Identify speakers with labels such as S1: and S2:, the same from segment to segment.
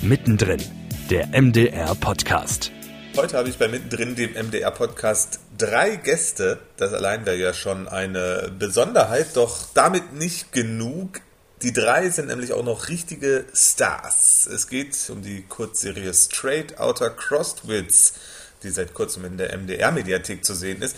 S1: Mittendrin, der MDR-Podcast.
S2: Heute habe ich bei Mittendrin, dem MDR-Podcast, drei Gäste. Das allein wäre ja schon eine Besonderheit, doch damit nicht genug. Die drei sind nämlich auch noch richtige Stars. Es geht um die Kurzserie Straight Outer Crosswits, die seit kurzem in der MDR-Mediathek zu sehen ist.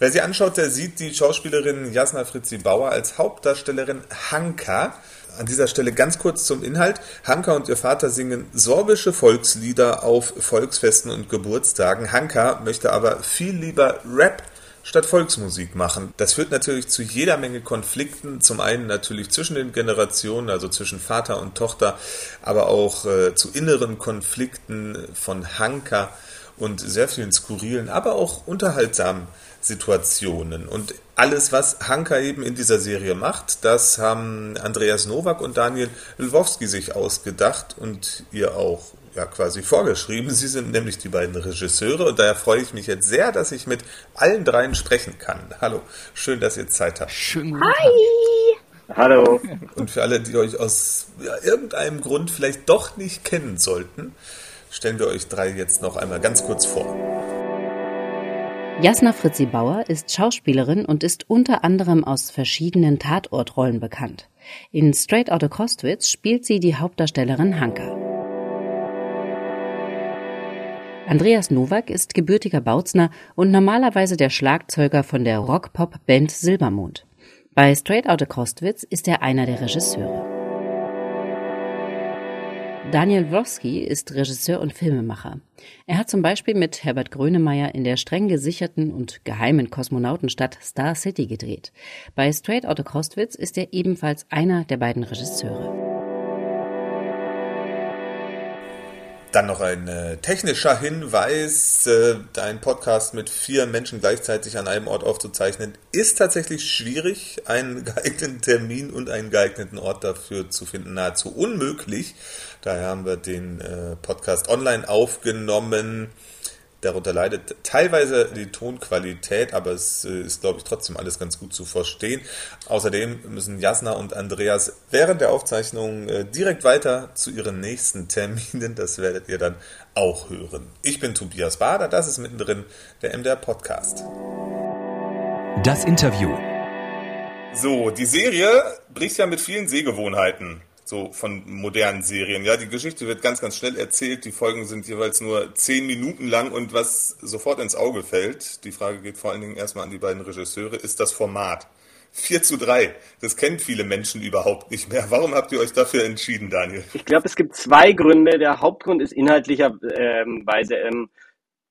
S2: Wer sie anschaut, der sieht die Schauspielerin Jasna Fritzi Bauer als Hauptdarstellerin Hanka. An dieser Stelle ganz kurz zum Inhalt. Hanka und ihr Vater singen sorbische Volkslieder auf Volksfesten und Geburtstagen. Hanka möchte aber viel lieber Rap statt Volksmusik machen. Das führt natürlich zu jeder Menge Konflikten. Zum einen natürlich zwischen den Generationen, also zwischen Vater und Tochter, aber auch äh, zu inneren Konflikten von Hanka und sehr vielen skurrilen, aber auch unterhaltsamen Situationen. Und alles, was Hanka eben in dieser Serie macht, das haben Andreas Nowak und Daniel Lwowski sich ausgedacht und ihr auch ja quasi vorgeschrieben. Sie sind nämlich die beiden Regisseure und daher freue ich mich jetzt sehr, dass ich mit allen dreien sprechen kann. Hallo, schön, dass ihr Zeit habt.
S3: Schön Hi!
S4: Hallo.
S2: Und für alle, die euch aus ja, irgendeinem Grund vielleicht doch nicht kennen sollten, stellen wir euch drei jetzt noch einmal ganz kurz vor.
S5: Jasna Fritzi Bauer ist Schauspielerin und ist unter anderem aus verschiedenen Tatortrollen bekannt. In Straight Outta Kostwitz spielt sie die Hauptdarstellerin Hanka. Andreas Nowak ist gebürtiger Bautzner und normalerweise der Schlagzeuger von der Rock-Pop-Band Silbermond. Bei Straight Outta Kostwitz ist er einer der Regisseure. Daniel Wroski ist Regisseur und Filmemacher. Er hat zum Beispiel mit Herbert Grönemeyer in der streng gesicherten und geheimen Kosmonautenstadt Star City gedreht. Bei Straight Outta Kostwitz ist er ebenfalls einer der beiden Regisseure.
S2: Dann noch ein äh, technischer Hinweis. Äh, ein Podcast mit vier Menschen gleichzeitig an einem Ort aufzuzeichnen, ist tatsächlich schwierig. Einen geeigneten Termin und einen geeigneten Ort dafür zu finden, nahezu unmöglich. Daher haben wir den äh, Podcast online aufgenommen. Darunter leidet teilweise die Tonqualität, aber es äh, ist, glaube ich, trotzdem alles ganz gut zu verstehen. Außerdem müssen Jasna und Andreas während der Aufzeichnung äh, direkt weiter zu ihren nächsten Terminen. Das werdet ihr dann auch hören. Ich bin Tobias Bader, das ist mittendrin der MDR Podcast.
S1: Das Interview.
S2: So, die Serie bricht ja mit vielen Sehgewohnheiten so von modernen Serien. Ja, die Geschichte wird ganz, ganz schnell erzählt. Die Folgen sind jeweils nur zehn Minuten lang und was sofort ins Auge fällt, die Frage geht vor allen Dingen erstmal an die beiden Regisseure, ist das Format. 4 zu 3. Das kennen viele Menschen überhaupt nicht mehr. Warum habt ihr euch dafür entschieden, Daniel?
S4: Ich glaube, es gibt zwei Gründe. Der Hauptgrund ist inhaltlicherweise ähm,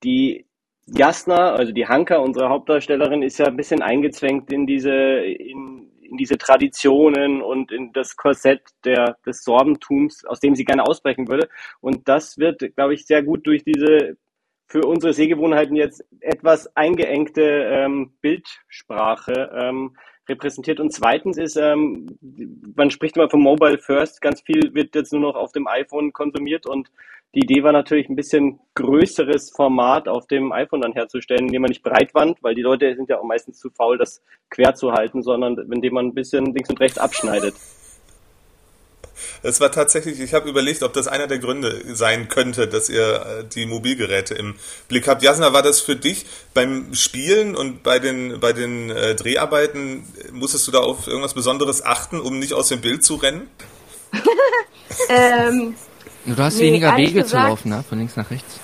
S4: die Jasna, also die Hanka, unsere Hauptdarstellerin, ist ja ein bisschen eingezwängt in diese, in in diese Traditionen und in das Korsett der, des Sorbentums, aus dem sie gerne ausbrechen würde. Und das wird, glaube ich, sehr gut durch diese für unsere Sehgewohnheiten jetzt etwas eingeengte ähm, Bildsprache ähm, repräsentiert. Und zweitens ist, ähm, man spricht immer vom Mobile First, ganz viel wird jetzt nur noch auf dem iPhone konsumiert und die Idee war natürlich ein bisschen größeres Format auf dem iPhone dann herzustellen, indem man nicht Breitwand, weil die Leute sind ja auch meistens zu faul, das quer zu halten, sondern indem man ein bisschen links und rechts abschneidet.
S2: Es war tatsächlich, ich habe überlegt, ob das einer der Gründe sein könnte, dass ihr äh, die Mobilgeräte im Blick habt. Jasna, war das für dich beim Spielen und bei den, bei den äh, Dreharbeiten, musstest du da auf irgendwas Besonderes achten, um nicht aus dem Bild zu rennen?
S3: ähm,
S6: Du hast nee, weniger Wege gesagt, zu laufen, ne? von links nach rechts.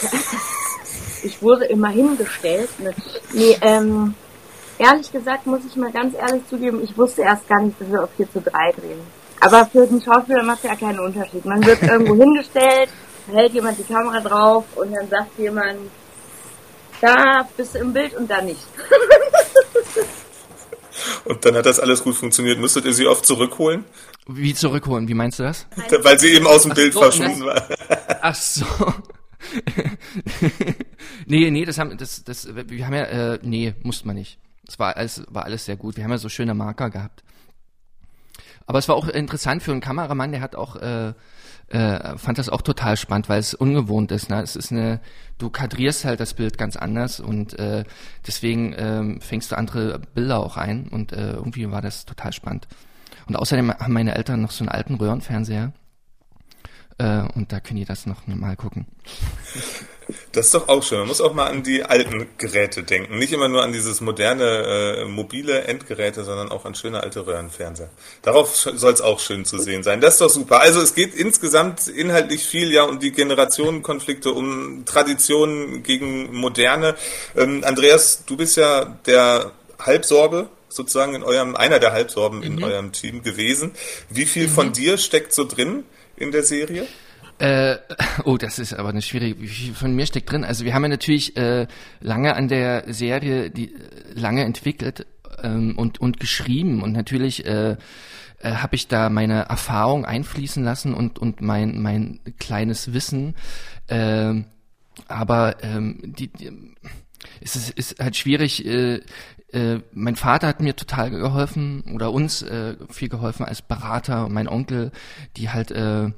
S3: ich wurde immer hingestellt. Ne? Nee, ähm, ehrlich gesagt muss ich mal ganz ehrlich zugeben, ich wusste erst gar nicht, dass wir auf 4 zu 3 drehen. Aber für den Schauspieler macht ja keinen Unterschied. Man wird irgendwo hingestellt, hält jemand die Kamera drauf und dann sagt jemand, da bist du im Bild und da nicht.
S2: und dann hat das alles gut funktioniert. Müsstet ihr sie oft zurückholen?
S6: Wie zurückholen? Wie meinst du das?
S2: Weil sie eben aus dem Ach Bild so, verschwunden war.
S6: Ach so. nee, nee, das haben, das, das, wir haben ja, äh, nee, musste man nicht. Es war alles, war alles sehr gut. Wir haben ja so schöne Marker gehabt. Aber es war auch interessant für einen Kameramann, der hat auch, äh, äh, fand das auch total spannend, weil es ungewohnt ist. Ne? Es ist eine, du kadrierst halt das Bild ganz anders und äh, deswegen ähm, fängst du andere Bilder auch ein und äh, irgendwie war das total spannend. Und außerdem haben meine Eltern noch so einen alten Röhrenfernseher. Äh, und da könnt ihr das noch mal gucken.
S2: Das ist doch auch schön. Man muss auch mal an die alten Geräte denken. Nicht immer nur an dieses moderne äh, mobile Endgeräte, sondern auch an schöne alte Röhrenfernseher. Darauf soll es auch schön zu sehen sein. Das ist doch super. Also es geht insgesamt inhaltlich viel ja um die Generationenkonflikte, um Traditionen gegen Moderne. Ähm, Andreas, du bist ja der Halbsorbe sozusagen in eurem, einer der Halbsorben mhm. in eurem Team gewesen. Wie viel mhm. von dir steckt so drin in der Serie?
S6: Äh, oh, das ist aber eine schwierige. Wie viel von mir steckt drin? Also wir haben ja natürlich äh, lange an der Serie, die äh, lange entwickelt ähm, und und geschrieben und natürlich äh, äh, habe ich da meine Erfahrung einfließen lassen und und mein mein kleines Wissen. Äh, aber ähm, die, die es ist, ist halt schwierig. Äh, äh, mein Vater hat mir total geholfen oder uns äh, viel geholfen als Berater und mein Onkel, die halt äh,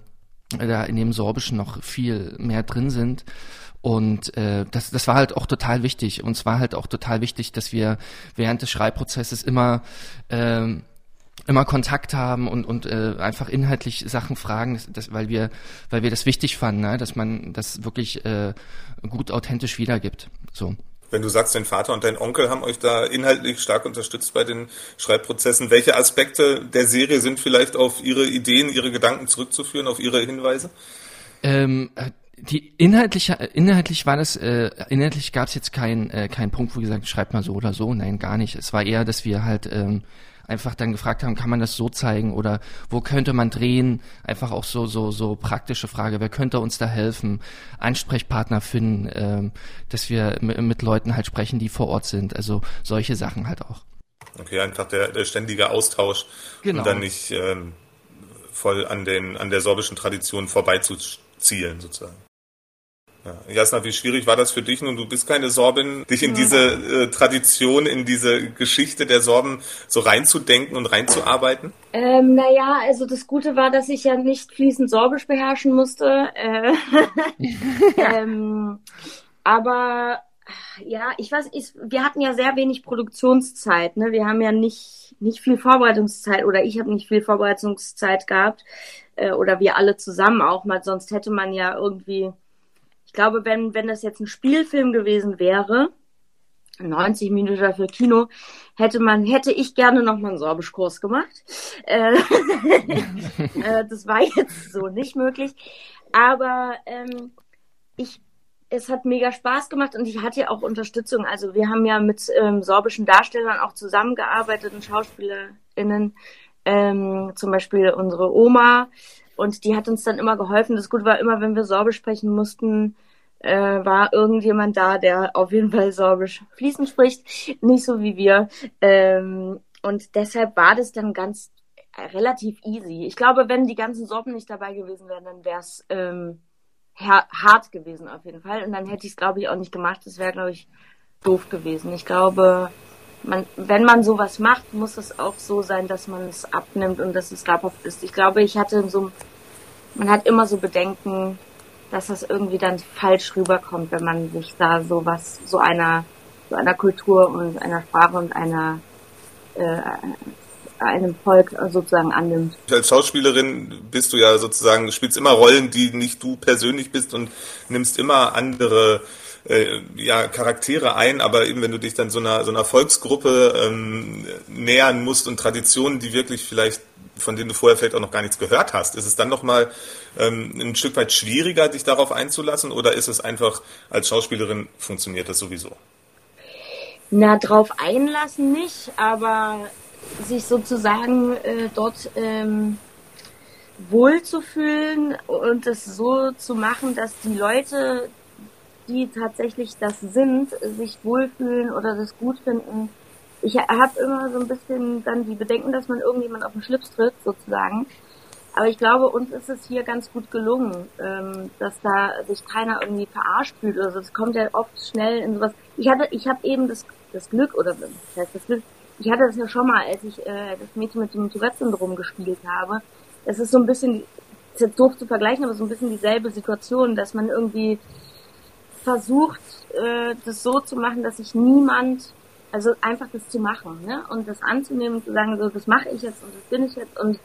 S6: da in dem Sorbischen noch viel mehr drin sind. Und äh, das, das war halt auch total wichtig. Und es war halt auch total wichtig, dass wir während des Schreibprozesses immer äh, immer Kontakt haben und und äh, einfach inhaltlich Sachen fragen, das, das, weil wir weil wir das wichtig fanden, ne? dass man das wirklich äh, gut authentisch wiedergibt. So.
S2: Wenn du sagst, dein Vater und dein Onkel haben euch da inhaltlich stark unterstützt bei den Schreibprozessen, welche Aspekte der Serie sind vielleicht auf ihre Ideen, ihre Gedanken zurückzuführen, auf ihre Hinweise?
S6: Ähm, äh, die inhaltlich, inhaltlich war das, äh, inhaltlich gab es jetzt keinen äh, keinen Punkt, wo gesagt, schreibt mal so oder so. Nein, gar nicht. Es war eher, dass wir halt ähm, einfach dann gefragt haben, kann man das so zeigen oder wo könnte man drehen? Einfach auch so so so praktische Frage, wer könnte uns da helfen? Ansprechpartner finden, ähm, dass wir mit Leuten halt sprechen, die vor Ort sind. Also solche Sachen halt auch.
S2: Okay, einfach der, der ständige Austausch genau. und dann nicht ähm, voll an den an der sorbischen Tradition vorbeizuzielen sozusagen. Ja. Jasna, wie schwierig war das für dich? Nun, du bist keine Sorbin, dich in diese äh, Tradition, in diese Geschichte der Sorben so reinzudenken und reinzuarbeiten?
S3: Ähm, naja, also das Gute war, dass ich ja nicht fließend Sorbisch beherrschen musste. Äh, ähm, aber ja, ich weiß, ich, wir hatten ja sehr wenig Produktionszeit. Ne? Wir haben ja nicht, nicht viel Vorbereitungszeit oder ich habe nicht viel Vorbereitungszeit gehabt. Äh, oder wir alle zusammen auch mal, sonst hätte man ja irgendwie glaube, wenn, wenn das jetzt ein Spielfilm gewesen wäre, 90 Minuten für Kino, hätte man, hätte ich gerne noch mal einen Sorbischkurs gemacht. Äh, äh, das war jetzt so nicht möglich. Aber ähm, ich, es hat mega Spaß gemacht und ich hatte ja auch Unterstützung. Also wir haben ja mit ähm, sorbischen Darstellern auch zusammengearbeitet und SchauspielerInnen. Ähm, zum Beispiel unsere Oma. Und die hat uns dann immer geholfen. Das Gute war immer, wenn wir Sorbisch sprechen mussten, äh, war irgendjemand da, der auf jeden Fall Sorbisch fließend spricht, nicht so wie wir. Ähm, und deshalb war das dann ganz äh, relativ easy. Ich glaube, wenn die ganzen Sorben nicht dabei gewesen wären, dann wäre es ähm, hart gewesen auf jeden Fall. Und dann hätte ich es, glaube ich, auch nicht gemacht. Das wäre, glaube ich, doof gewesen. Ich glaube, man, wenn man sowas macht, muss es auch so sein, dass man es abnimmt und dass es glaubhaft ist. Ich glaube, ich hatte so, man hat immer so Bedenken, dass das irgendwie dann falsch rüberkommt, wenn man sich da sowas, so einer, so einer Kultur und einer Sprache und einer, äh, einem Volk sozusagen annimmt.
S2: Als Schauspielerin bist du ja sozusagen, spielst immer Rollen, die nicht du persönlich bist und nimmst immer andere äh, ja, Charaktere ein, aber eben wenn du dich dann so einer, so einer Volksgruppe ähm, nähern musst und Traditionen, die wirklich vielleicht von denen du vorher vielleicht auch noch gar nichts gehört hast. Ist es dann nochmal ähm, ein Stück weit schwieriger, dich darauf einzulassen oder ist es einfach als Schauspielerin funktioniert das sowieso?
S3: Na, drauf einlassen nicht, aber sich sozusagen äh, dort ähm, wohlzufühlen und es so zu machen, dass die Leute, die tatsächlich das sind, sich wohlfühlen oder das gut finden, ich habe immer so ein bisschen dann die Bedenken, dass man irgendjemand auf den Schlips tritt, sozusagen. Aber ich glaube, uns ist es hier ganz gut gelungen, ähm, dass da sich keiner irgendwie verarscht fühlt. Also es kommt ja oft schnell in sowas. Ich hatte, ich habe eben das, das Glück, oder das heißt das Glück, ich hatte das ja schon mal, als ich äh, das Mädchen mit dem Tourette-Syndrom gespielt habe. Es ist so ein bisschen, ist jetzt doof zu vergleichen, aber so ein bisschen dieselbe Situation, dass man irgendwie versucht, äh, das so zu machen, dass sich niemand also einfach das zu machen, ne? Und das anzunehmen und zu sagen, so, das mache ich jetzt und das bin ich jetzt und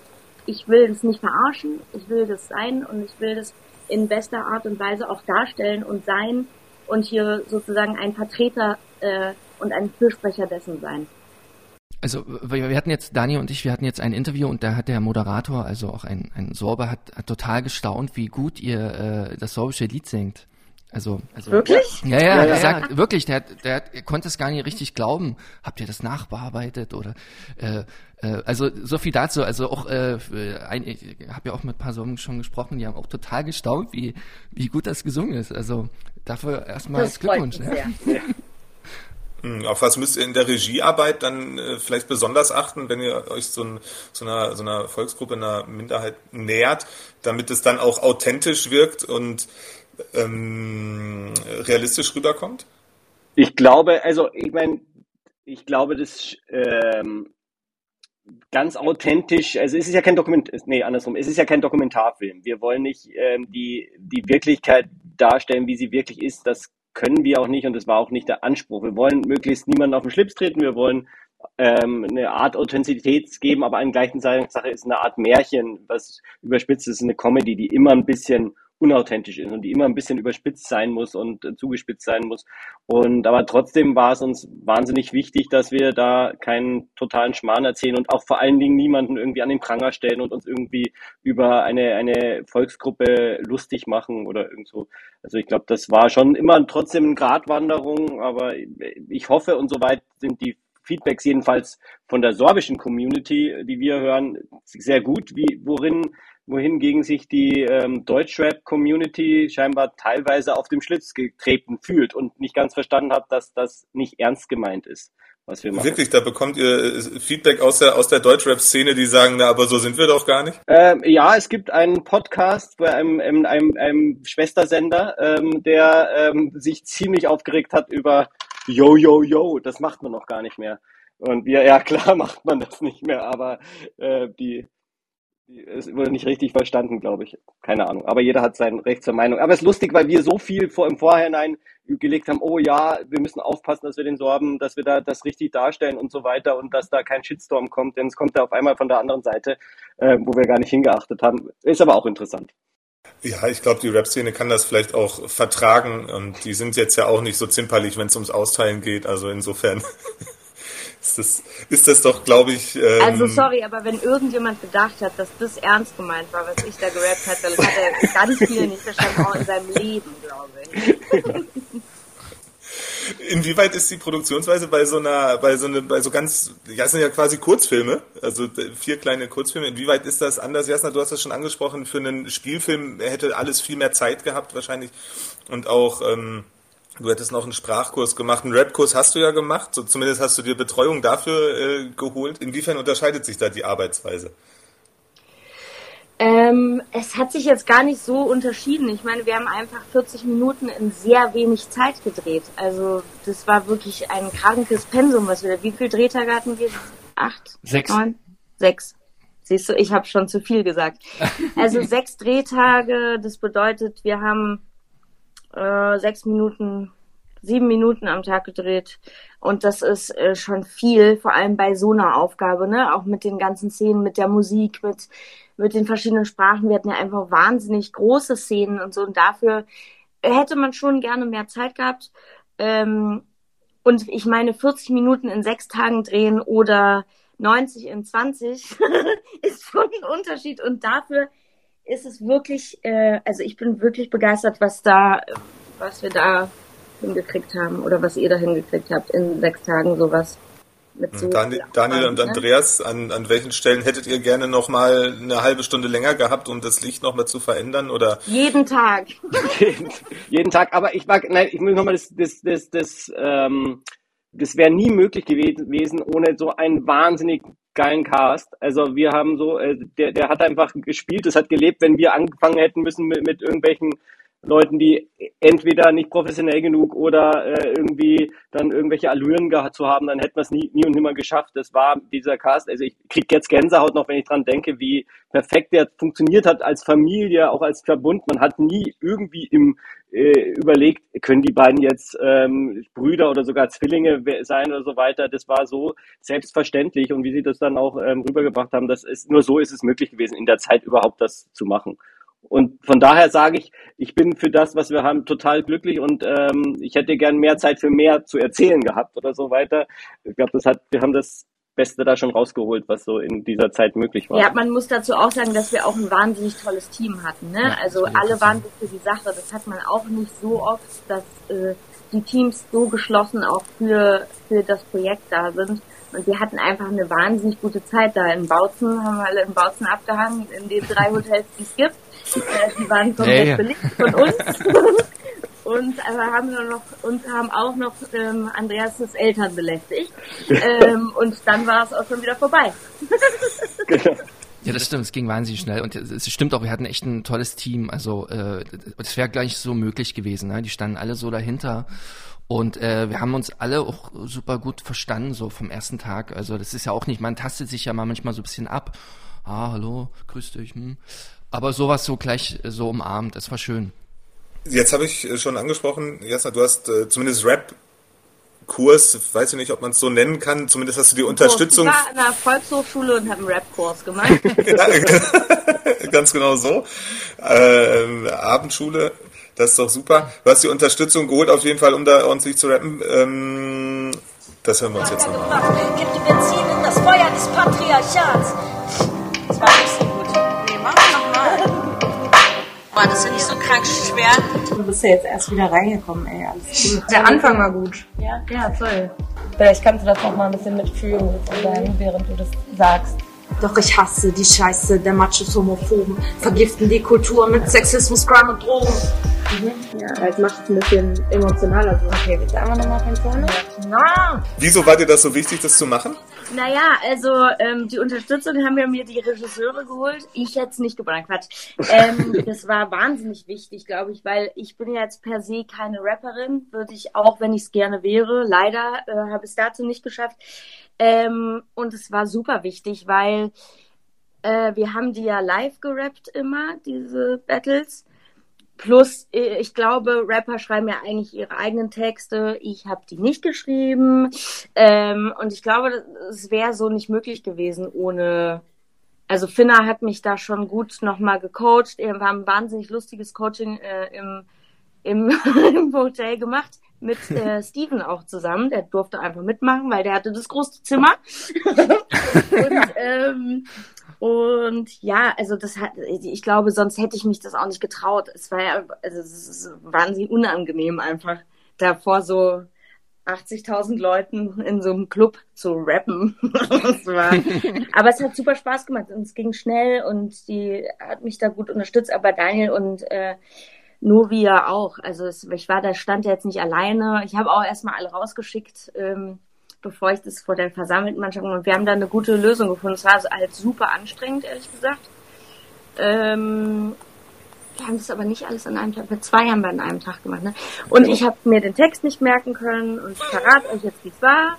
S3: ich will das nicht verarschen, ich will das sein und ich will das in bester Art und Weise auch darstellen und sein und hier sozusagen ein Vertreter äh, und ein Fürsprecher dessen sein.
S6: Also wir hatten jetzt, Dani und ich, wir hatten jetzt ein Interview und da hat der Moderator, also auch ein, ein Sorber, hat, hat total gestaunt, wie gut ihr äh, das sorbische Lied singt. Also, also
S3: wirklich?
S6: Ja, ja, ja, der sagt wirklich, der, der, der konnte es gar nicht richtig glauben. Habt ihr das nachbearbeitet oder? Äh, äh, also so viel dazu. Also auch, äh, ein, ich habe ja auch mit ein paar Sorben schon gesprochen, die haben auch total gestaunt, wie wie gut das gesungen ist. Also dafür erstmal Glückwunsch. Ne?
S2: Hm, auf was müsst ihr in der Regiearbeit dann äh, vielleicht besonders achten, wenn ihr euch so, ein, so, einer, so einer Volksgruppe, einer Minderheit nähert, damit es dann auch authentisch wirkt und ähm, realistisch rüberkommt?
S4: Ich glaube, also ich meine, ich glaube, das ähm, ganz authentisch, also es ist ja kein Dokument, nee, andersrum, es ist ja kein Dokumentarfilm. Wir wollen nicht ähm, die, die Wirklichkeit darstellen, wie sie wirklich ist. Das können wir auch nicht und das war auch nicht der Anspruch. Wir wollen möglichst niemanden auf den Schlips treten, wir wollen ähm, eine Art Authentizität geben, aber an gleichen Sache ist eine Art Märchen, was überspitzt ist, eine Comedy, die immer ein bisschen unauthentisch ist und die immer ein bisschen überspitzt sein muss und äh, zugespitzt sein muss. Und aber trotzdem war es uns wahnsinnig wichtig, dass wir da keinen totalen Schmarrn erzählen und auch vor allen Dingen niemanden irgendwie an den Pranger stellen und uns irgendwie über eine, eine Volksgruppe lustig machen oder irgend so. Also ich glaube, das war schon immer trotzdem eine Gratwanderung, aber ich hoffe und soweit sind die Feedbacks jedenfalls von der sorbischen Community, die wir hören, sehr gut, wie worin wohingegen sich die ähm, Deutschrap-Community scheinbar teilweise auf dem Schlitz getreten fühlt und nicht ganz verstanden hat, dass das nicht ernst gemeint ist, was wir machen.
S2: Wirklich, da bekommt ihr äh, Feedback aus der, aus der Deutschrap-Szene, die sagen, na, aber so sind wir doch gar nicht?
S4: Ähm, ja, es gibt einen Podcast bei einem, einem, einem, einem Schwestersender, ähm, der ähm, sich ziemlich aufgeregt hat über Yo, yo, yo, das macht man noch gar nicht mehr. Und wir, ja klar macht man das nicht mehr, aber äh, die es wurde nicht richtig verstanden, glaube ich. Keine Ahnung. Aber jeder hat sein Recht zur Meinung. Aber es ist lustig, weil wir so viel vor, im Vorhinein gelegt haben, oh ja, wir müssen aufpassen, dass wir den so haben, dass wir da das richtig darstellen und so weiter und dass da kein Shitstorm kommt, denn es kommt da auf einmal von der anderen Seite, äh, wo wir gar nicht hingeachtet haben. Ist aber auch interessant.
S2: Ja, ich glaube, die Rap-Szene kann das vielleicht auch vertragen und die sind jetzt ja auch nicht so zimperlich, wenn es ums Austeilen geht. Also insofern ist das, ist das doch, glaube ich. Ähm
S3: also sorry, aber wenn irgendjemand gedacht hat, dass das ernst gemeint war, was ich da gerappt hatte, dann hat er ganz viel nicht verstanden, auch in seinem Leben, glaube ich.
S2: Inwieweit ist die Produktionsweise bei so einer, bei so einer, bei so ganz, ja, es sind ja quasi Kurzfilme, also vier kleine Kurzfilme. Inwieweit ist das anders? Jasna, du hast das schon angesprochen, für einen Spielfilm hätte alles viel mehr Zeit gehabt wahrscheinlich und auch ähm, Du hättest noch einen Sprachkurs gemacht, einen Rapkurs hast du ja gemacht, so zumindest hast du dir Betreuung dafür äh, geholt. Inwiefern unterscheidet sich da die Arbeitsweise?
S3: Ähm, es hat sich jetzt gar nicht so unterschieden. Ich meine, wir haben einfach 40 Minuten in sehr wenig Zeit gedreht. Also das war wirklich ein krankes Pensum, was wir. Wie viele Drehtage hatten wir? Acht?
S6: Sechs.
S3: Neun? Sechs. Siehst du, ich habe schon zu viel gesagt. Also sechs Drehtage. Das bedeutet, wir haben äh, sechs Minuten, sieben Minuten am Tag gedreht. Und das ist äh, schon viel, vor allem bei so einer Aufgabe, ne? Auch mit den ganzen Szenen, mit der Musik, mit, mit den verschiedenen Sprachen. Wir hatten ja einfach wahnsinnig große Szenen und so. Und dafür hätte man schon gerne mehr Zeit gehabt. Ähm, und ich meine, 40 Minuten in sechs Tagen drehen oder 90 in 20 ist schon ein Unterschied. Und dafür ist es wirklich, äh, also ich bin wirklich begeistert, was da, was wir da hingekriegt haben oder was ihr da hingekriegt habt in sechs Tagen sowas.
S2: Mit so Daniel, Daniel und ne? Andreas, an, an welchen Stellen hättet ihr gerne noch mal eine halbe Stunde länger gehabt, um das Licht noch mal zu verändern oder?
S3: Jeden Tag.
S4: jeden, jeden Tag. Aber ich mag, nein, ich will noch mal das, das, das, das, ähm, das wäre nie möglich gewesen ohne so einen wahnsinnig geilen Cast. Also wir haben so, äh, der, der hat einfach gespielt, es hat gelebt, wenn wir angefangen hätten müssen mit, mit irgendwelchen Leuten, die entweder nicht professionell genug oder äh, irgendwie dann irgendwelche Allüren gehabt zu haben, dann hätten wir es nie, nie und nimmer geschafft. Das war dieser Cast, also ich krieg jetzt Gänsehaut noch, wenn ich dran denke, wie perfekt der funktioniert hat als Familie, auch als Verbund. Man hat nie irgendwie im äh, überlegt, können die beiden jetzt ähm, Brüder oder sogar Zwillinge sein oder so weiter. Das war so selbstverständlich und wie sie das dann auch ähm, rübergebracht haben, das ist nur so ist es möglich gewesen, in der Zeit überhaupt das zu machen. Und von daher sage ich, ich bin für das, was wir haben, total glücklich und ähm, ich hätte gern mehr Zeit für mehr zu erzählen gehabt oder so weiter. Ich glaube, das hat, wir haben das Beste da schon rausgeholt, was so in dieser Zeit möglich war.
S3: Ja, man muss dazu auch sagen, dass wir auch ein wahnsinnig tolles Team hatten. Ne? Ja, also alle waren für die Sache. Das hat man auch nicht so oft, dass äh, die Teams so geschlossen auch für, für das Projekt da sind. Und wir hatten einfach eine wahnsinnig gute Zeit da in Bautzen, haben wir alle in Bautzen abgehangen, in den drei Hotels, die es gibt. Äh, die waren komplett hey. belegt von uns. und äh, haben nur noch und haben auch noch ähm, Andreas' Eltern belästigt. ähm, und dann war es auch schon wieder vorbei.
S6: Ja, das stimmt, es ging wahnsinnig schnell und es stimmt auch, wir hatten echt ein tolles Team, also äh, das wäre gleich so möglich gewesen, ne? die standen alle so dahinter und äh, wir haben uns alle auch super gut verstanden, so vom ersten Tag, also das ist ja auch nicht, man tastet sich ja mal manchmal so ein bisschen ab, ah, hallo, grüß dich, hm. aber sowas so gleich so umarmt, das war schön.
S2: Jetzt habe ich schon angesprochen, Jasna, du hast äh, zumindest Rap Kurs, weiß ich nicht, ob man es so nennen kann, zumindest hast du die Unterstützung.
S3: Ich war an der Volkshochschule und habe einen Rap-Kurs gemacht.
S2: ja, ganz genau so. Äh, Abendschule, das ist doch super. Du hast die Unterstützung geholt, auf jeden Fall, um da ordentlich zu rappen. Ähm, das hören wir uns jetzt nochmal an.
S7: Gib die Benzin in das Feuer des Patriarchats. Boah, das ist nicht so krank schwer.
S3: Du bist ja jetzt erst wieder reingekommen, ey. Alles
S8: gut. Der Anfang war gut.
S3: Ja? Ja, toll.
S8: Vielleicht kannst du das noch mal ein bisschen mitfühlen, während du das sagst.
S7: Doch ich hasse die Scheiße der Machos Homophoben, vergiften die Kultur mit Sexismus, Crime und Drogen.
S8: Mhm. Ja, jetzt macht es ein bisschen emotionaler. So. Okay, willst du einmal nochmal von vorne?
S2: Ja. Wieso war dir das so wichtig, das zu machen?
S3: Naja, also ähm, die Unterstützung haben wir mir die Regisseure geholt. Ich jetzt nicht geboren, Quatsch. Ähm, das war wahnsinnig wichtig, glaube ich, weil ich bin ja jetzt per se keine Rapperin, würde ich auch, wenn ich es gerne wäre. Leider äh, habe ich es dazu nicht geschafft. Ähm, und es war super wichtig, weil äh, wir haben die ja live gerappt immer, diese Battles. Plus, äh, ich glaube, Rapper schreiben ja eigentlich ihre eigenen Texte. Ich habe die nicht geschrieben. Ähm, und ich glaube, es wäre so nicht möglich gewesen ohne. Also Finna hat mich da schon gut nochmal gecoacht. Wir haben ein wahnsinnig lustiges Coaching äh, im, im, im Hotel gemacht mit äh, Steven auch zusammen. Der durfte einfach mitmachen, weil der hatte das große Zimmer. und, ähm, und ja, also das hat, ich glaube, sonst hätte ich mich das auch nicht getraut. Es war ja, also es ist wahnsinnig unangenehm einfach, da vor so 80.000 Leuten in so einem Club zu rappen. aber es hat super Spaß gemacht und es ging schnell und die hat mich da gut unterstützt. Aber Daniel und äh, Novi ja auch. Also es, ich war da, stand jetzt nicht alleine. Ich habe auch erstmal alle rausgeschickt. Ähm, bevor ich das vor der versammelten Mannschaft und wir haben da eine gute Lösung gefunden. Es war halt super anstrengend, ehrlich gesagt. Ähm, wir haben das aber nicht alles an einem Tag, wir zwei haben wir an einem Tag gemacht. Ne? Und ich habe mir den Text nicht merken können und ich verrate euch jetzt, wie es war.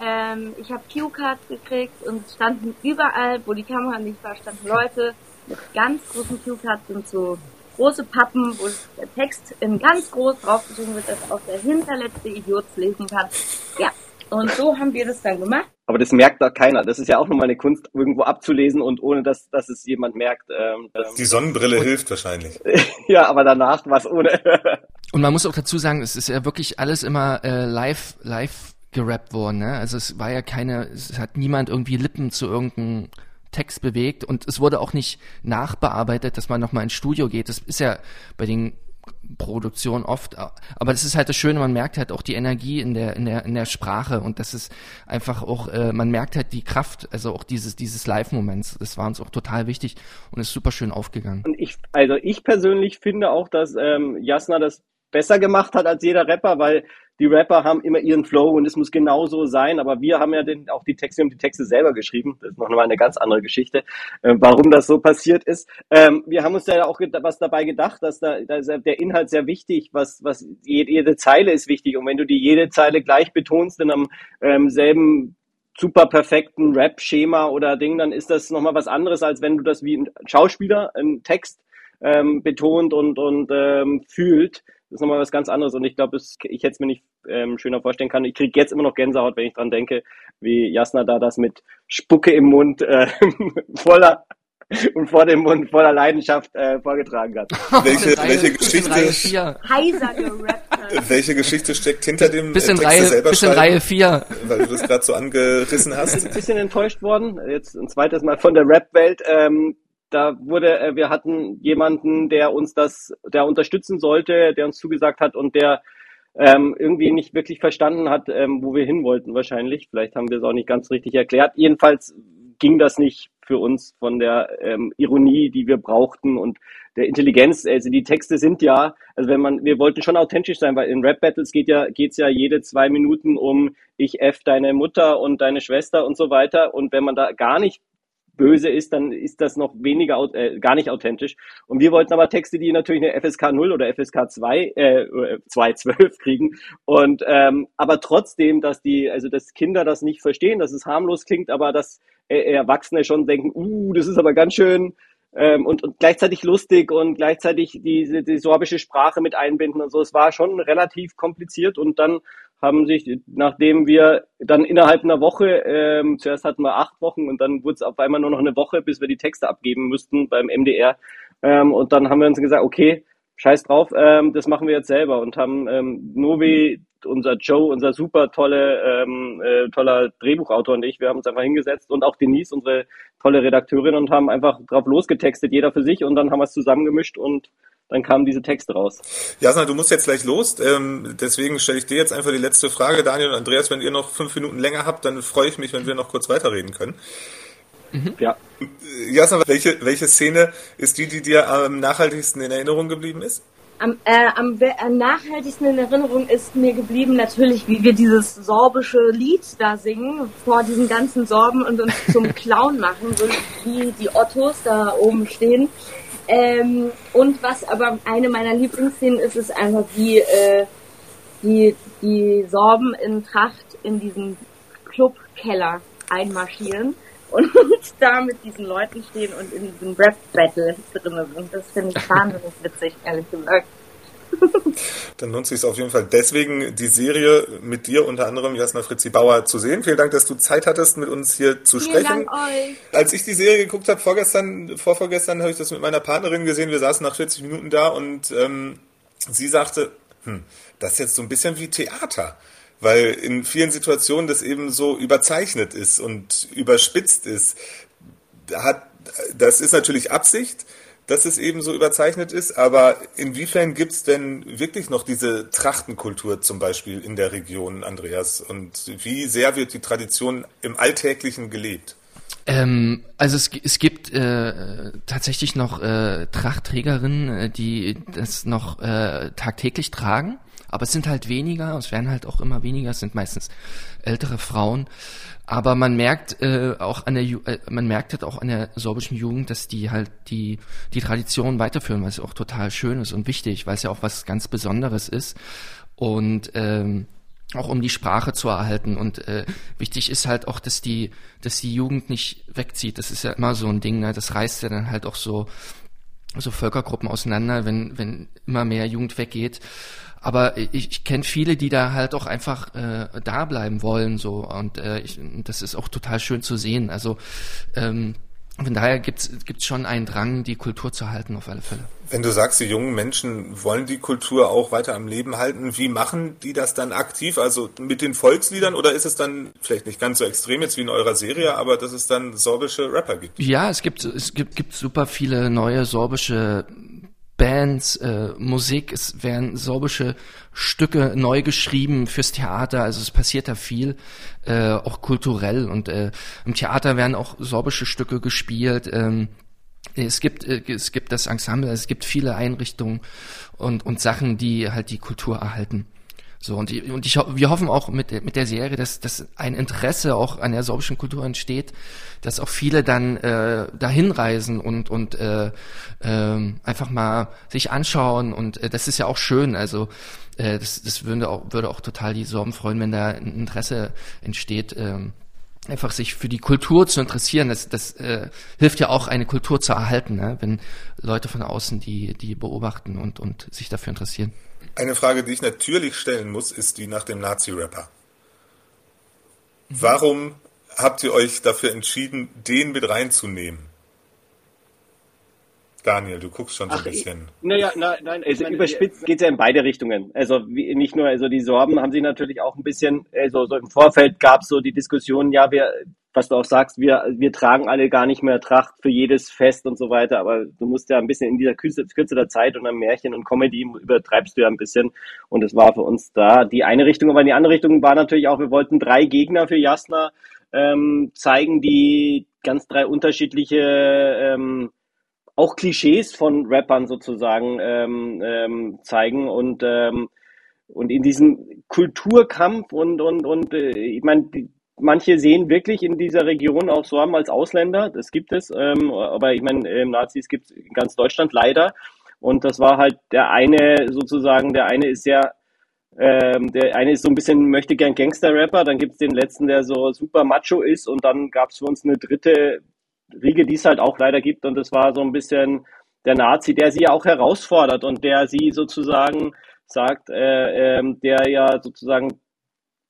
S3: Ähm, ich habe Cue-Cards gekriegt und es standen überall, wo die Kamera nicht war, standen Leute mit ganz großen Cue-Cards und so große Pappen, wo der Text in ganz groß draufgeschrieben wird, dass auch der hinterletzte Idiot lesen kann. Ja, und so haben wir das dann gemacht.
S4: Aber das merkt da keiner. Das ist ja auch nochmal eine Kunst, irgendwo abzulesen und ohne dass, dass es jemand merkt. Ähm,
S2: ähm Die Sonnenbrille und, hilft wahrscheinlich.
S4: ja, aber danach war es ohne.
S6: und man muss auch dazu sagen, es ist ja wirklich alles immer äh, live, live gerappt worden. Ne? Also es war ja keine, es hat niemand irgendwie Lippen zu irgendeinem Text bewegt und es wurde auch nicht nachbearbeitet, dass man nochmal ins Studio geht. Das ist ja bei den Produktion oft. Aber das ist halt das Schöne, man merkt halt auch die Energie in der, in der, in der Sprache und das ist einfach auch, äh, man merkt halt die Kraft, also auch dieses, dieses Live-Moments. Das war uns auch total wichtig und ist super schön aufgegangen.
S4: Und ich, also ich persönlich finde auch, dass ähm, Jasna das besser gemacht hat als jeder Rapper, weil die Rapper haben immer ihren Flow und es muss genau so sein, aber wir haben ja den, auch die Texte und die Texte selber geschrieben. Das ist noch mal eine ganz andere Geschichte, äh, warum das so passiert ist. Ähm, wir haben uns ja auch was dabei gedacht, dass da, da ist der Inhalt sehr wichtig, was, was jede, jede Zeile ist wichtig und wenn du die jede Zeile gleich betonst in einem ähm, selben super perfekten Rap-Schema oder Ding, dann ist das nochmal was anderes, als wenn du das wie ein Schauspieler, einen Text ähm, betont und, und ähm, fühlt. Das ist nochmal was ganz anderes und ich glaube, ich hätte es mir nicht ähm, schöner vorstellen können. Ich kriege jetzt immer noch Gänsehaut, wenn ich dran denke, wie Jasna da das mit Spucke im Mund äh, voller und vor dem Mund voller Leidenschaft äh, vorgetragen hat.
S2: welche, welche Geschichte?
S3: Heiser gerappt
S2: welche Geschichte steckt hinter dem
S6: bisschen
S2: Text
S6: Reihe,
S2: selber
S6: bisschen
S2: schreiben?
S6: Reihe 4.
S2: Weil du das gerade so angerissen hast.
S4: Ein bisschen enttäuscht worden. Jetzt ein zweites Mal von der Rap-Welt. Ähm, da wurde, äh, wir hatten jemanden, der uns das, der unterstützen sollte, der uns zugesagt hat und der ähm, irgendwie nicht wirklich verstanden hat, ähm, wo wir hin wollten wahrscheinlich. Vielleicht haben wir es auch nicht ganz richtig erklärt. Jedenfalls ging das nicht für uns von der ähm, Ironie, die wir brauchten und der Intelligenz. Also die Texte sind ja, also wenn man, wir wollten schon authentisch sein, weil in Rap Battles geht ja, geht's ja jede zwei Minuten um ich f deine Mutter und deine Schwester und so weiter. Und wenn man da gar nicht böse ist, dann ist das noch weniger, äh, gar nicht authentisch. Und wir wollten aber Texte, die natürlich eine FSK 0 oder FSK 2, äh, 212 kriegen. Und ähm, aber trotzdem, dass die, also dass Kinder das nicht verstehen, dass es harmlos klingt, aber dass äh, Erwachsene schon denken, uh, das ist aber ganz schön ähm, und, und gleichzeitig lustig und gleichzeitig die, die sorbische Sprache mit einbinden und so. Es war schon relativ kompliziert und dann haben sich, nachdem wir dann innerhalb einer Woche, ähm, zuerst hatten wir acht Wochen und dann wurde es auf einmal nur noch eine Woche, bis wir die Texte abgeben müssten beim MDR. Ähm, und dann haben wir uns gesagt, okay, scheiß drauf, ähm, das machen wir jetzt selber und haben ähm, Novi, unser Joe, unser super tolle, ähm, äh, toller Drehbuchautor und ich, wir haben uns einfach hingesetzt und auch Denise, unsere tolle Redakteurin und haben einfach drauf losgetextet, jeder für sich und dann haben wir es zusammengemischt und dann kamen diese Texte raus.
S2: Jasna, du musst jetzt gleich los, ähm, deswegen stelle ich dir jetzt einfach die letzte Frage. Daniel und Andreas, wenn ihr noch fünf Minuten länger habt, dann freue ich mich, wenn wir noch kurz weiterreden können.
S4: Mhm. Ja.
S2: Jasna, welche, welche Szene ist die, die dir am nachhaltigsten in Erinnerung geblieben ist?
S3: Am, äh, am, am nachhaltigsten in Erinnerung ist mir geblieben natürlich, wie wir dieses sorbische Lied da singen, vor diesen ganzen Sorben und uns zum Clown machen, so wie die Ottos da oben stehen. Ähm, und was aber eine meiner Lieblingsszenen ist, ist einfach wie äh, die, die Sorben in Tracht in diesen Clubkeller einmarschieren und da mit diesen Leuten stehen und in diesem Rap-Battle drin sind. Das finde ich wahnsinnig witzig, ehrlich gesagt.
S2: Dann lohnt sich auf jeden Fall deswegen die Serie mit dir unter anderem Jasna Fritzi Bauer zu sehen. Vielen Dank, dass du Zeit hattest, mit uns hier zu
S3: Vielen
S2: sprechen.
S3: Dank euch.
S2: Als ich die Serie geguckt habe, vorgestern, vorvorgestern habe ich das mit meiner Partnerin gesehen. Wir saßen nach 40 Minuten da und ähm, sie sagte, hm, das ist jetzt so ein bisschen wie Theater. Weil in vielen Situationen das eben so überzeichnet ist und überspitzt ist. Hat, das ist natürlich Absicht, dass es eben so überzeichnet ist, aber inwiefern gibt es denn wirklich noch diese Trachtenkultur zum Beispiel in der Region, Andreas? Und wie sehr wird die Tradition im Alltäglichen gelebt?
S6: Ähm, also es, es gibt äh, tatsächlich noch äh, Trachtträgerinnen, äh, die das noch äh, tagtäglich tragen, aber es sind halt weniger, es werden halt auch immer weniger, es sind meistens ältere Frauen. Aber man merkt äh, auch an der Ju äh, man merkt halt auch an der sorbischen Jugend, dass die halt die die Tradition weiterführen, was auch total schön ist und wichtig, weil es ja auch was ganz Besonderes ist und ähm, auch um die Sprache zu erhalten und äh, wichtig ist halt auch, dass die dass die Jugend nicht wegzieht. Das ist ja immer so ein Ding, ne? das reißt ja dann halt auch so so Völkergruppen auseinander, wenn wenn immer mehr Jugend weggeht. Aber ich, ich kenne viele, die da halt auch einfach äh, da bleiben wollen, so und äh, ich, das ist auch total schön zu sehen. Also ähm, von daher gibt's gibt's schon einen Drang, die Kultur zu halten auf alle Fälle.
S2: Wenn du sagst, die jungen Menschen wollen die Kultur auch weiter am Leben halten, wie machen die das dann aktiv? Also mit den Volksliedern oder ist es dann vielleicht nicht ganz so extrem jetzt wie in eurer Serie, aber dass es dann sorbische Rapper gibt?
S6: Ja, es gibt es gibt gibt super viele neue sorbische Bands, äh, Musik, es werden sorbische Stücke neu geschrieben fürs Theater, also es passiert da viel, äh, auch kulturell und äh, im Theater werden auch sorbische Stücke gespielt. Ähm, es gibt, äh, es gibt das Ensemble, es gibt viele Einrichtungen und, und Sachen, die halt die Kultur erhalten. So, und, und ich, wir hoffen auch mit, mit der Serie, dass, dass ein Interesse auch an der sorbischen Kultur entsteht, dass auch viele dann äh, dahin reisen und, und äh, äh, einfach mal sich anschauen und äh, das ist ja auch schön, also äh, das, das würde auch, würde auch total die Sorben freuen, wenn da ein Interesse entsteht, äh, einfach sich für die Kultur zu interessieren. Das, das äh, hilft ja auch, eine Kultur zu erhalten, ne? wenn Leute von außen die, die beobachten und, und sich dafür interessieren.
S2: Eine Frage, die ich natürlich stellen muss, ist die nach dem Nazi-Rapper. Warum habt ihr euch dafür entschieden, den mit reinzunehmen? Daniel, du guckst schon so ein bisschen.
S4: Naja, nein, nein, also überspitzt geht es ja in beide Richtungen. Also wie, nicht nur, also die Sorben haben sich natürlich auch ein bisschen, also so im Vorfeld gab es so die Diskussion, ja, wir, was du auch sagst, wir, wir tragen alle gar nicht mehr Tracht für jedes Fest und so weiter, aber du musst ja ein bisschen in dieser Kürze, Kürze der Zeit und am Märchen und Comedy übertreibst du ja ein bisschen. Und es war für uns da die eine Richtung, aber die andere Richtung war natürlich auch, wir wollten drei Gegner für Jasna ähm, zeigen, die ganz drei unterschiedliche ähm, auch Klischees von Rappern sozusagen ähm, ähm, zeigen und ähm, und in diesem Kulturkampf und und und äh, ich meine manche sehen wirklich in dieser Region auch Sorben als Ausländer, das gibt es, ähm, aber ich meine ähm, Nazis gibt es in ganz Deutschland leider und das war halt der eine sozusagen, der eine ist sehr ähm, der eine ist so ein bisschen möchte gern Gangster-Rapper, dann gibt's den letzten, der so super macho ist und dann gab's für uns eine dritte Riege, die es halt auch leider gibt. Und das war so ein bisschen der Nazi, der sie auch herausfordert und der sie sozusagen sagt, äh, äh, der ja sozusagen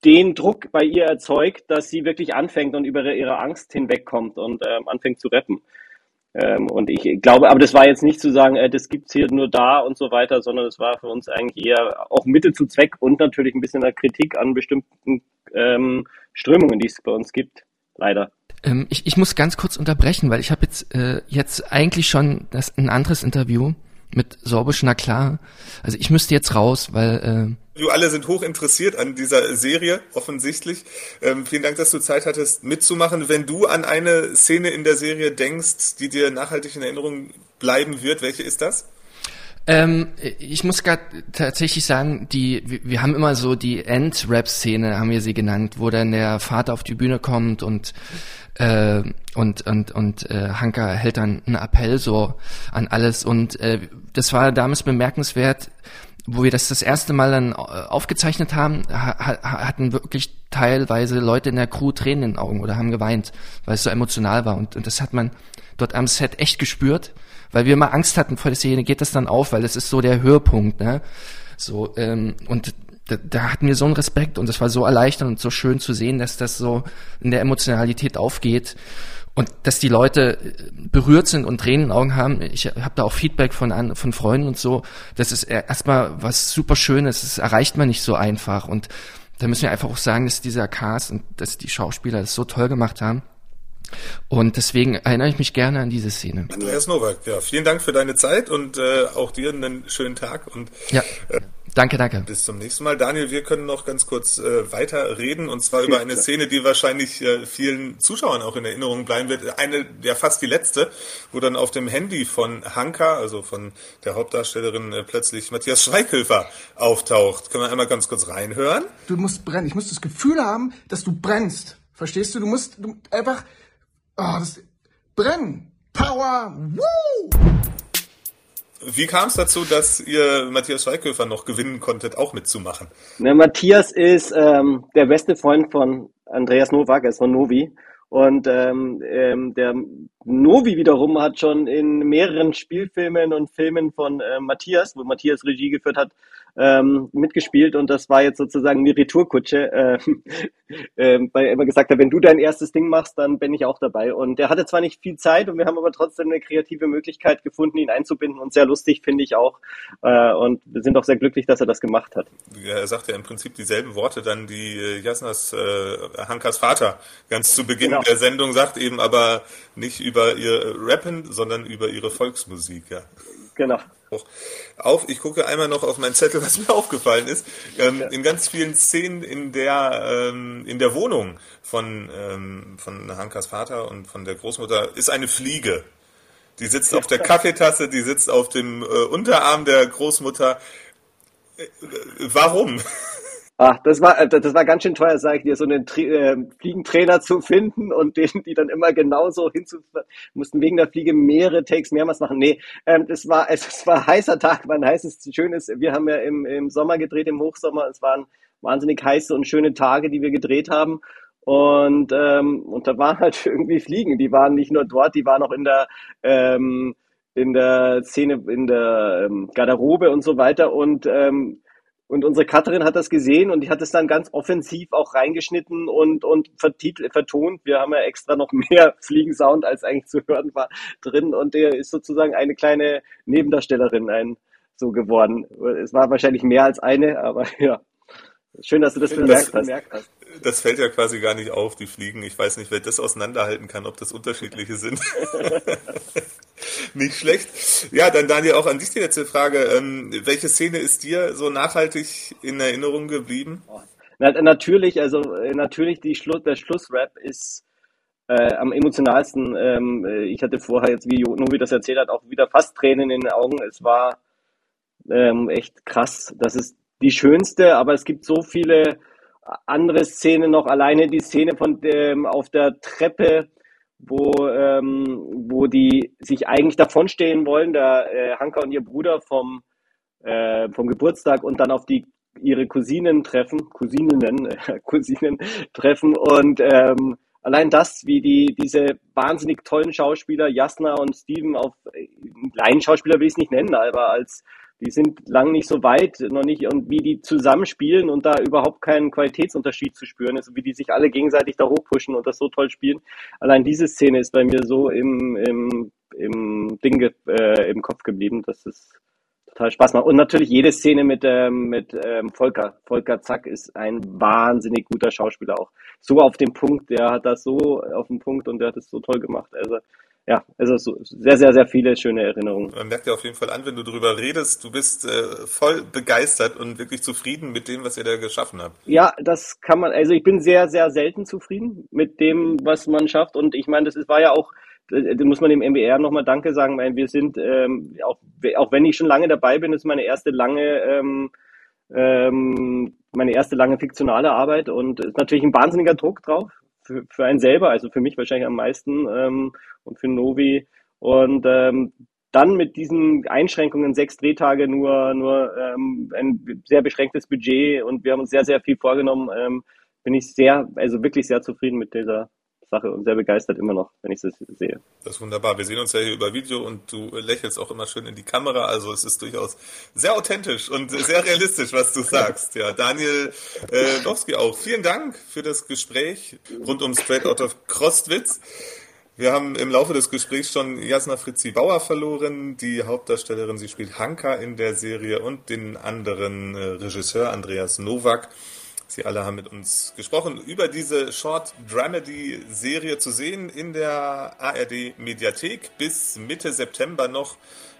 S4: den Druck bei ihr erzeugt, dass sie wirklich anfängt und über ihre Angst hinwegkommt und ähm, anfängt zu rappen. Ähm, und ich glaube, aber das war jetzt nicht zu sagen, äh, das gibt's hier nur da und so weiter, sondern es war für uns eigentlich eher auch Mittel zu Zweck und natürlich ein bisschen eine Kritik an bestimmten ähm, Strömungen, die es bei uns gibt. Leider.
S6: Ähm, ich, ich muss ganz kurz unterbrechen, weil ich habe jetzt, äh, jetzt eigentlich schon das, ein anderes Interview mit Sorbisch, na klar. Also ich müsste jetzt raus, weil...
S2: Äh, du alle sind hoch interessiert an dieser Serie, offensichtlich. Ähm, vielen Dank, dass du Zeit hattest, mitzumachen. Wenn du an eine Szene in der Serie denkst, die dir nachhaltig in Erinnerung bleiben wird, welche ist das?
S6: Ähm, ich muss gerade tatsächlich sagen, die, wir, haben immer so die End-Rap-Szene, haben wir sie genannt, wo dann der Vater auf die Bühne kommt und äh, und und und äh, Hanka hält dann einen Appell so an alles. Und äh, das war damals bemerkenswert, wo wir das das erste Mal dann äh, aufgezeichnet haben, ha hatten wirklich teilweise Leute in der Crew Tränen in den Augen oder haben geweint, weil es so emotional war. Und, und das hat man dort am Set echt gespürt weil wir immer Angst hatten vor der Szene, geht das dann auf, weil das ist so der Höhepunkt, ne? So, ähm, und da, da hatten wir so einen Respekt und es war so erleichternd und so schön zu sehen, dass das so in der Emotionalität aufgeht und dass die Leute äh, berührt sind und Tränen in den Augen haben. Ich habe da auch Feedback von von Freunden und so. Das ist erstmal was super Schönes. Das erreicht man nicht so einfach und da müssen wir einfach auch sagen, dass dieser Cast und dass die Schauspieler das so toll gemacht haben. Und deswegen erinnere ich mich gerne an diese Szene.
S2: Andreas Nowak, ja, vielen Dank für deine Zeit und äh, auch dir einen schönen Tag und
S6: ja. Äh, danke, danke.
S2: Bis zum nächsten Mal. Daniel, wir können noch ganz kurz äh, weiter reden und zwar über eine Szene, die wahrscheinlich äh, vielen Zuschauern auch in Erinnerung bleiben wird. Eine, ja fast die letzte, wo dann auf dem Handy von Hanka, also von der Hauptdarstellerin, äh, plötzlich Matthias Schweighöfer auftaucht. Können wir einmal ganz kurz reinhören?
S9: Du musst brennen. Ich muss das Gefühl haben, dass du brennst. Verstehst du? Du musst du, einfach Oh, das Brennen. Power. Woo!
S2: Wie kam es dazu, dass ihr Matthias Schweighöfer noch gewinnen konntet, auch mitzumachen?
S4: Na, Matthias ist ähm, der beste Freund von Andreas Nowak, er ist von Novi. Und ähm, ähm, der Novi wiederum hat schon in mehreren Spielfilmen und Filmen von äh, Matthias, wo Matthias Regie geführt hat, ähm, mitgespielt und das war jetzt sozusagen die Retourkutsche, äh, äh, weil er immer gesagt hat, wenn du dein erstes Ding machst, dann bin ich auch dabei. Und er hatte zwar nicht viel Zeit und wir haben aber trotzdem eine kreative Möglichkeit gefunden, ihn einzubinden und sehr lustig finde ich auch. Äh, und wir sind auch sehr glücklich, dass er das gemacht hat.
S2: Er sagt ja im Prinzip dieselben Worte dann, die äh, Jasnas äh, Hankas Vater ganz zu Beginn genau. der Sendung sagt, eben aber nicht über ihr Rappen, sondern über ihre Volksmusik. Ja.
S4: Genau
S2: auf. Ich gucke einmal noch auf meinen Zettel, was mir aufgefallen ist. Ähm, ja. In ganz vielen Szenen in der ähm, in der Wohnung von ähm, von Hankas Vater und von der Großmutter ist eine Fliege. Die sitzt auf der Kaffeetasse, die sitzt auf dem äh, Unterarm der Großmutter. Äh, warum?
S4: Ach, das war, äh, das war ganz schön teuer, sage ich dir, so einen Tri äh, Fliegentrainer zu finden und den, die dann immer genauso hinzu, mussten wegen der Fliege mehrere Takes mehrmals machen. Nee, ähm, es war, es, es war heißer Tag, war ein heißes, schönes, wir haben ja im, im Sommer gedreht, im Hochsommer, es waren wahnsinnig heiße und schöne Tage, die wir gedreht haben. Und, ähm, und da waren halt irgendwie Fliegen, die waren nicht nur dort, die waren auch in der, ähm, in der Szene, in der ähm, Garderobe und so weiter. Und ähm, und unsere Cutterin hat das gesehen und die hat es dann ganz offensiv auch reingeschnitten und, und vertitelt, vertont. Wir haben ja extra noch mehr Fliegensound, als eigentlich zu hören war, drin. Und der ist sozusagen eine kleine Nebendarstellerin ein, so geworden. Es war wahrscheinlich mehr als eine, aber ja. Schön, dass du das bemerkt hast
S2: das fällt ja quasi gar nicht auf, die Fliegen. Ich weiß nicht, wer das auseinanderhalten kann, ob das unterschiedliche sind. nicht schlecht. Ja, dann Daniel, auch an dich die letzte Frage. Ähm, welche Szene ist dir so nachhaltig in Erinnerung geblieben?
S4: Na, natürlich, also äh, natürlich die Schluss, der Schlussrap ist äh, am emotionalsten. Ähm, äh, ich hatte vorher jetzt, wie Novi das erzählt hat, auch wieder fast Tränen in den Augen. Es war ähm, echt krass. Das ist die schönste, aber es gibt so viele andere Szene noch, alleine die Szene von dem auf der Treppe, wo, ähm, wo die sich eigentlich davonstehen wollen, der äh, Hanka und ihr Bruder vom, äh, vom Geburtstag und dann auf die ihre Cousinen treffen, Cousininnen, äh, Cousinen treffen und ähm, allein das, wie die diese wahnsinnig tollen Schauspieler Jasna und Steven auf äh, Laienschauspieler will ich es nicht nennen, aber als die sind lang nicht so weit, noch nicht, und wie die zusammenspielen und da überhaupt keinen Qualitätsunterschied zu spüren ist, wie die sich alle gegenseitig da hochpushen und das so toll spielen. Allein diese Szene ist bei mir so im, im, im Ding, äh, im Kopf geblieben, dass es total Spaß macht. Und natürlich jede Szene mit, ähm, mit ähm, Volker. Volker Zack ist ein wahnsinnig guter Schauspieler auch. So auf dem Punkt, der hat das so auf dem Punkt und der hat es so toll gemacht. Also ja, also so sehr, sehr, sehr viele schöne Erinnerungen.
S2: Man merkt ja auf jeden Fall an, wenn du darüber redest, du bist äh, voll begeistert und wirklich zufrieden mit dem, was ihr da geschaffen habt.
S4: Ja, das kann man, also ich bin sehr, sehr selten zufrieden mit dem, was man schafft. Und ich meine, das ist, war ja auch, da muss man dem MBR nochmal Danke sagen, weil wir sind, ähm, auch, auch wenn ich schon lange dabei bin, ist meine erste lange ähm, ähm, meine erste lange fiktionale Arbeit und ist natürlich ein wahnsinniger Druck drauf für, für einen selber, also für mich wahrscheinlich am meisten ähm, und für Novi. Und ähm, dann mit diesen Einschränkungen, sechs Drehtage, nur, nur ähm, ein sehr beschränktes Budget und wir haben uns sehr, sehr viel vorgenommen, ähm, bin ich sehr, also wirklich sehr zufrieden mit dieser Sache und sehr begeistert immer noch, wenn ich das sehe.
S2: Das ist wunderbar. Wir sehen uns ja hier über Video und du lächelst auch immer schön in die Kamera. Also es ist durchaus sehr authentisch und sehr realistisch, was du sagst. Ja, Daniel äh, auch. Vielen Dank für das Gespräch rund um Straight Out of Crostwitz. Wir haben im Laufe des Gesprächs schon Jasna Fritzi Bauer verloren, die Hauptdarstellerin. Sie spielt Hanka in der Serie und den anderen äh, Regisseur Andreas Nowak. Sie alle haben mit uns gesprochen über diese Short Dramedy Serie zu sehen in der ARD Mediathek bis Mitte September noch,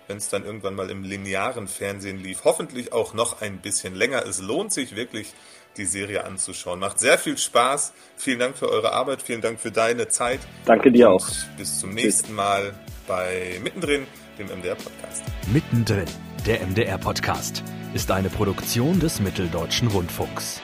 S2: wenn es dann irgendwann mal im linearen Fernsehen lief. Hoffentlich auch noch ein bisschen länger. Es lohnt sich wirklich, die Serie anzuschauen. Macht sehr viel Spaß. Vielen Dank für eure Arbeit. Vielen Dank für deine Zeit.
S4: Danke dir auch.
S2: bis zum nächsten Mal bei Mittendrin, dem MDR Podcast.
S1: Mittendrin, der MDR Podcast, ist eine Produktion des Mitteldeutschen Rundfunks.